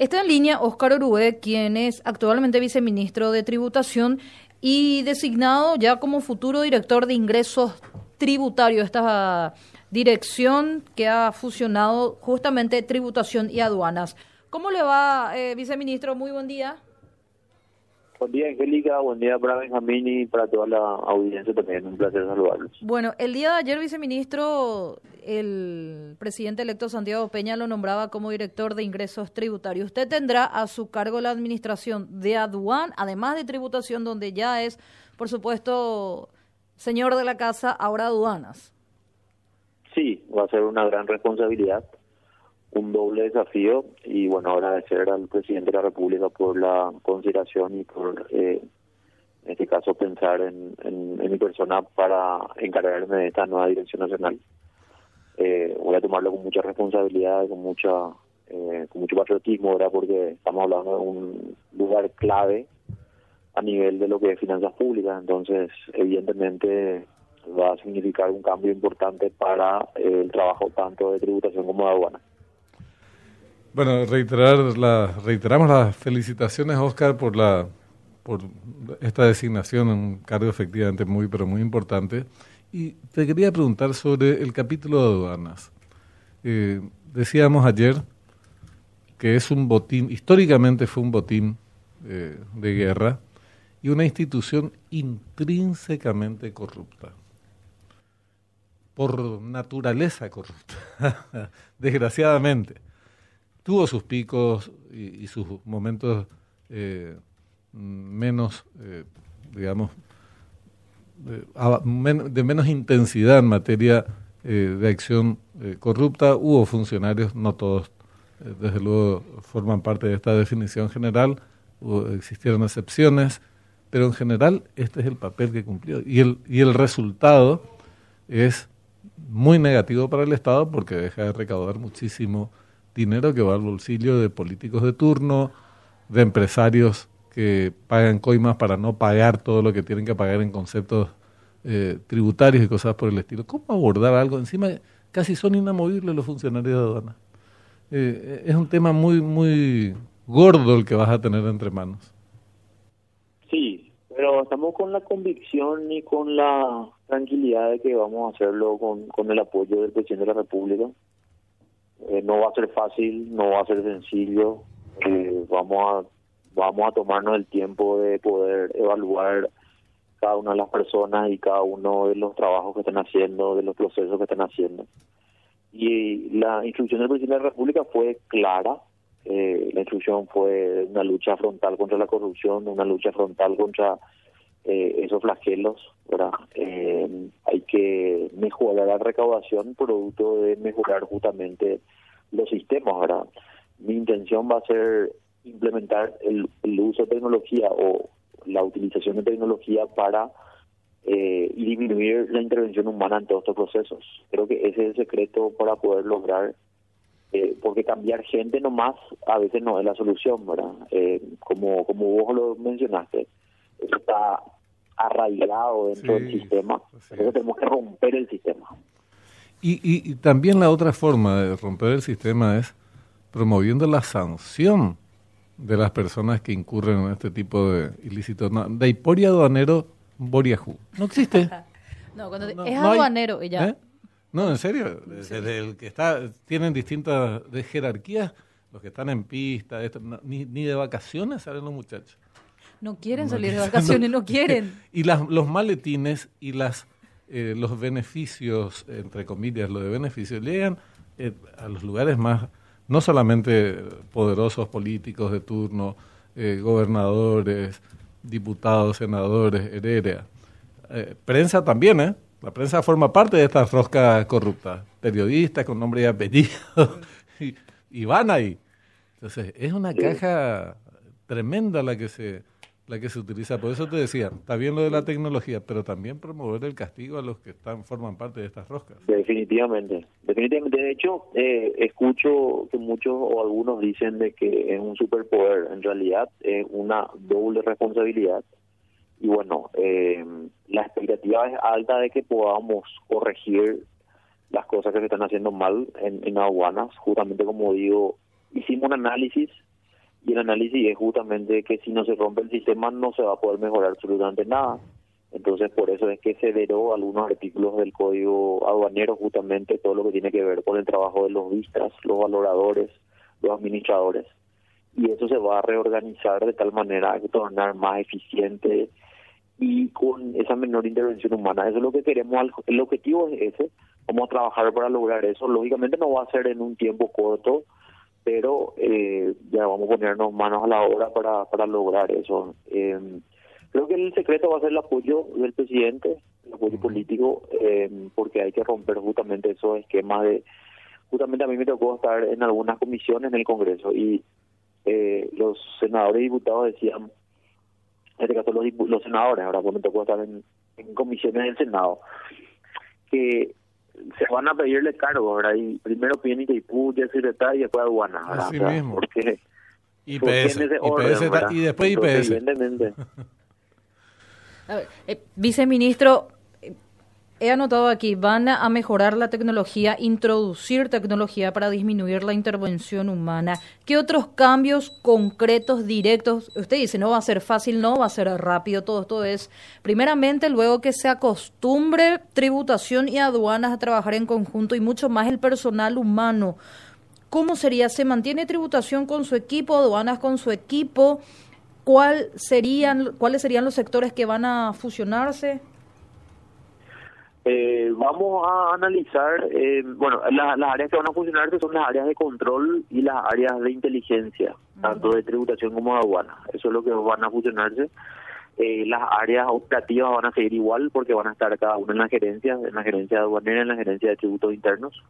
Está en línea Óscar Orué, quien es actualmente viceministro de Tributación y designado ya como futuro director de ingresos tributarios. Esta dirección que ha fusionado justamente tributación y aduanas. ¿Cómo le va, eh, viceministro? Muy buen día. Buen día, Angélica. Buen día para Benjamín y para toda la audiencia también. Un placer saludarlos. Bueno, el día de ayer, viceministro, el presidente electo Santiago Peña lo nombraba como director de ingresos tributarios. Usted tendrá a su cargo la administración de aduan, además de tributación, donde ya es, por supuesto, señor de la casa, ahora aduanas. Sí, va a ser una gran responsabilidad un doble desafío y bueno, agradecer al presidente de la República por la consideración y por, eh, en este caso, pensar en, en, mi persona para encargarme de esta nueva dirección nacional. Eh, voy a tomarlo con mucha responsabilidad, con mucha eh, con mucho patriotismo, ¿verdad? porque estamos hablando de un lugar clave a nivel de lo que es finanzas públicas, entonces evidentemente va a significar un cambio importante para el trabajo tanto de tributación como de aduana. Bueno, reiterar la, reiteramos las felicitaciones, Oscar, por la por esta designación, un cargo efectivamente muy, pero muy importante. Y te quería preguntar sobre el capítulo de aduanas. Eh, decíamos ayer que es un botín, históricamente fue un botín eh, de guerra y una institución intrínsecamente corrupta. Por naturaleza corrupta, desgraciadamente tuvo sus picos y, sus momentos eh, menos, eh, digamos, de, menos intensidad en materia eh, de acción corrupta. Hubo funcionarios, no todos, desde luego, forman parte de esta definición general, existieron excepciones, pero en general este es el papel que cumplió. Y el, y el resultado es muy negativo para el Estado porque deja de recaudar muchísimo dinero que va al bolsillo de políticos de turno, de empresarios que pagan coimas para no pagar todo lo que tienen que pagar en conceptos eh, tributarios y cosas por el estilo. ¿Cómo abordar algo? Encima casi son inamovibles los funcionarios de aduana. Eh, es un tema muy, muy gordo el que vas a tener entre manos. Sí, pero estamos con la convicción y con la tranquilidad de que vamos a hacerlo con, con el apoyo del presidente de la República. Eh, no va a ser fácil, no va a ser sencillo. Eh, vamos a vamos a tomarnos el tiempo de poder evaluar cada una de las personas y cada uno de los trabajos que están haciendo, de los procesos que están haciendo. Y la instrucción del presidente de la República fue clara. Eh, la instrucción fue una lucha frontal contra la corrupción, una lucha frontal contra eh, esos flagelos, ¿verdad? Eh, hay que mejorar la recaudación producto de mejorar justamente los sistemas, ¿verdad? Mi intención va a ser implementar el, uso de tecnología o la utilización de tecnología para eh, disminuir la intervención humana en todos estos procesos. Creo que ese es el secreto para poder lograr, eh, porque cambiar gente nomás a veces no es la solución, ¿verdad? Eh, como, como vos lo mencionaste, está arraigado dentro del sistema. Entonces tenemos que romper el sistema. Y, y, también la otra forma de romper el sistema es promoviendo la sanción de las personas que incurren en este tipo de ilícitos. No, de hiporia aduanero, Boriajú. No existe. no, cuando es aduanero, ella. ¿Eh? No, en serio. Desde el que está, tienen distintas de jerarquías, los que están en pista, ni, ni de vacaciones salen los muchachos. No quieren salir de vacaciones, no, quieren. Y las, los maletines y las eh, los beneficios, entre comillas, lo de beneficios, llegan eh, a los lugares más, no solamente poderosos políticos de turno, eh, gobernadores, diputados, senadores, heredia. prensa también, ¿eh? La prensa forma parte de esta rosca corrupta. Periodistas con nombre y apellido. y, y van ahí. Entonces, es una caja tremenda la que se la que se utiliza. Por eso te decía, está bien lo de la tecnología, pero también promover el castigo a los que están forman parte de estas roscas. Definitivamente, definitivamente. De hecho, eh, escucho que muchos o algunos dicen de que es un superpoder. En realidad es una doble responsabilidad. Y bueno, eh, la expectativa es alta de que podamos corregir las cosas que se están haciendo mal en, en aduanas. Justamente como digo, hicimos un análisis y el análisis es justamente que si no se rompe el sistema no se va a poder mejorar absolutamente nada. Entonces, por eso es que se deró algunos artículos del Código Aduanero, justamente todo lo que tiene que ver con el trabajo de los vistas, los valoradores, los administradores. Y eso se va a reorganizar de tal manera que tornar más eficiente y con esa menor intervención humana. Eso es lo que queremos, el objetivo es ese, vamos trabajar para lograr eso. Lógicamente no va a ser en un tiempo corto, pero eh, ya vamos a ponernos manos a la obra para, para lograr eso. Eh, creo que el secreto va a ser el apoyo del presidente, el apoyo político, eh, porque hay que romper justamente esos esquemas de... Justamente a mí me tocó estar en algunas comisiones en el Congreso y eh, los senadores y diputados decían, en este caso los, los senadores, ahora pues me tocó estar en, en comisiones del Senado, que se van a pedirle cargo, ¿verdad? Y primero piden Itaipú, ya secretario y después aduana, ¿verdad? Así O sea, mismo. Porque, IPS, porque en ese IPS orden, está- ¿verdad? y después Entonces, IPS. Evidentemente. A ver, eh, viceministro, he anotado aquí, van a mejorar la tecnología, introducir tecnología para disminuir la intervención humana. ¿Qué otros cambios concretos, directos? Usted dice, no va a ser fácil, no va a ser rápido, todo esto es, primeramente, luego que se acostumbre tributación y aduanas a trabajar en conjunto y mucho más el personal humano. ¿Cómo sería? ¿Se mantiene tributación con su equipo, aduanas con su equipo? ¿Cuál serían, ¿Cuáles serían los sectores que van a fusionarse? Eh, vamos a analizar, eh, bueno, la- las áreas que van a funcionar que son las áreas de control y las áreas de inteligencia, tanto de tributación como de aduana. Eso es lo que van a fusionarse. Eh, las áreas operativas van a seguir igual porque van a estar cada una en la gerencia, en la gerencia aduanera, en la gerencia de tributos internos.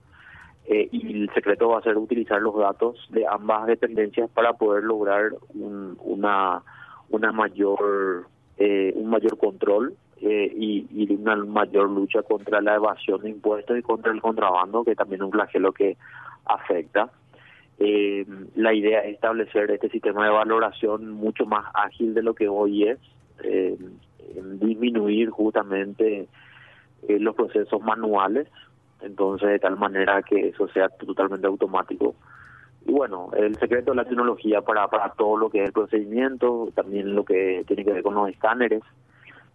Eh, y el secreto va a ser utilizar los datos de ambas dependencias para poder lograr un, una una mayor eh, un mayor control eh, y, y una mayor lucha contra la evasión de impuestos y contra el contrabando que también es un flagelo que afecta. Eh, la idea es establecer este sistema de valoración mucho más ágil de lo que hoy es eh, disminuir justamente eh, los procesos manuales entonces de tal manera que eso sea totalmente automático. Y bueno el secreto de la tecnología para para todo lo que es el procedimiento también lo que tiene que ver con los escáneres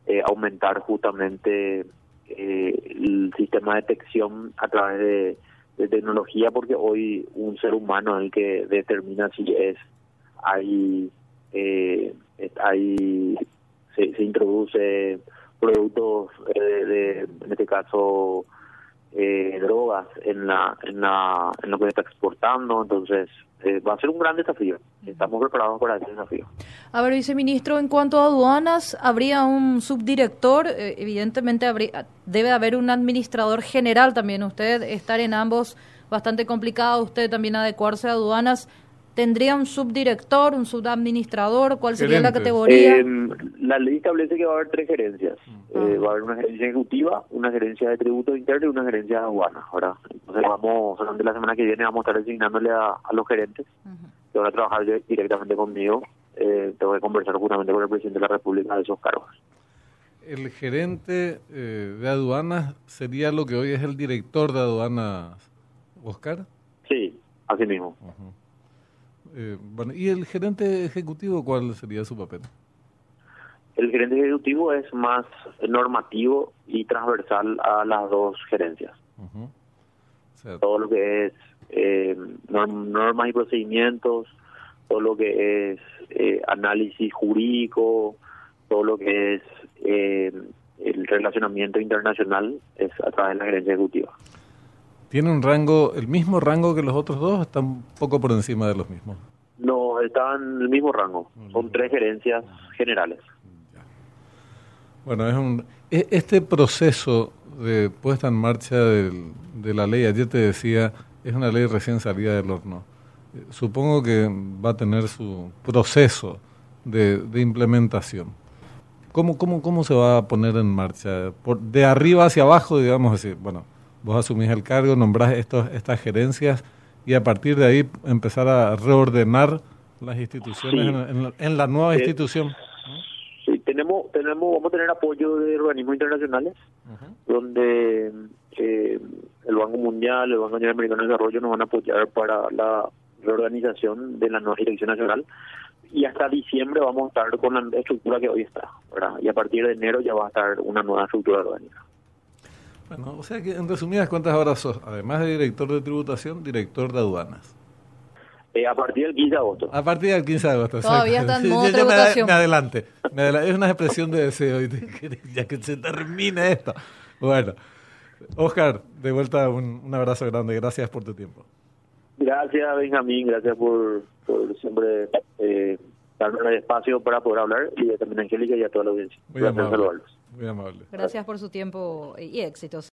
eh, aumentar justamente eh, el sistema de detección a través de, de tecnología porque hoy un ser humano es el que determina si es hay eh, hay se, se introduce productos eh, de, en este caso eh, drogas en la en la en lo que se está exportando. Entonces eh, va a ser un gran desafío. Estamos preparados para ese desafío. A ver, viceministro, en cuanto a aduanas, habría un subdirector, eh, evidentemente habría, debe haber un administrador general también. Usted estar en ambos bastante complicado, usted también adecuarse a aduanas. ¿Tendría un subdirector, un subadministrador? ¿Cuál sería la categoría? Eh, la ley establece que va a haber tres gerencias. Eh, va a haber una gerencia ejecutiva, una gerencia de tributos internos y una gerencia de aduanas. Ahora, entonces vamos, durante la semana que viene vamos a estar asignándole a, a los gerentes que van a trabajar di- directamente conmigo. Eh, tengo que conversar justamente con el presidente de la República de esos cargos. El gerente eh, de aduanas sería lo que hoy es el director de aduanas, Oscar. Sí, así mismo. Eh, bueno, ¿Y el gerente ejecutivo cuál sería su papel? El gerente ejecutivo es más normativo y transversal a las dos gerencias. Ujú. O sea, todo lo que es eh, norm- normas y procedimientos, todo lo que es eh, análisis jurídico, todo lo que es eh, el relacionamiento internacional es a través de la gerencia ejecutiva. ¿Tiene un rango, el mismo rango que los otros dos o está un poco por encima de los mismos? No, están en el mismo rango, son tres gerencias generales. Bueno, es un, e- este proceso de puesta en marcha del- de la ley, ayer te decía, es una ley recién salida del horno. Eh, Supongo que va a tener su proceso de, de implementación. ¿Cómo, cómo, ¿Cómo se va a poner en marcha? Por, de arriba hacia abajo, digamos así. Bueno, vos asumís el cargo, nombrás estos, estas gerencias y a partir de ahí empezar a reordenar las instituciones Sí. en, en la, en la nueva institución. Sí, tenemos, tenemos, vamos a tener apoyo de organismos internacionales, donde eh, el Banco Mundial, el Banco Interamericano de Desarrollo nos van a apoyar para la reorganización de la nueva dirección nacional y hasta diciembre vamos a estar con la estructura que hoy está, ¿verdad? Y a partir de enero ya va a estar una nueva estructura orgánica. Bueno, o sea que en resumidas cuentas ahora sos, además de director de tributación, director de aduanas. Eh, a partir del 15 de agosto. A partir del 15 de agosto. Todavía está en modo me, tributación. me adelante. Me es una expresión de deseo. Ya que se termine esto. Bueno, Oscar, de vuelta un, un abrazo grande. Gracias por tu tiempo. Gracias, Benjamín, gracias por, por siempre eh, darme el espacio para poder hablar y también a Angélica y a toda la audiencia. Muy Gracias, saludarlos. Muy amable. Gracias por su tiempo y éxitos.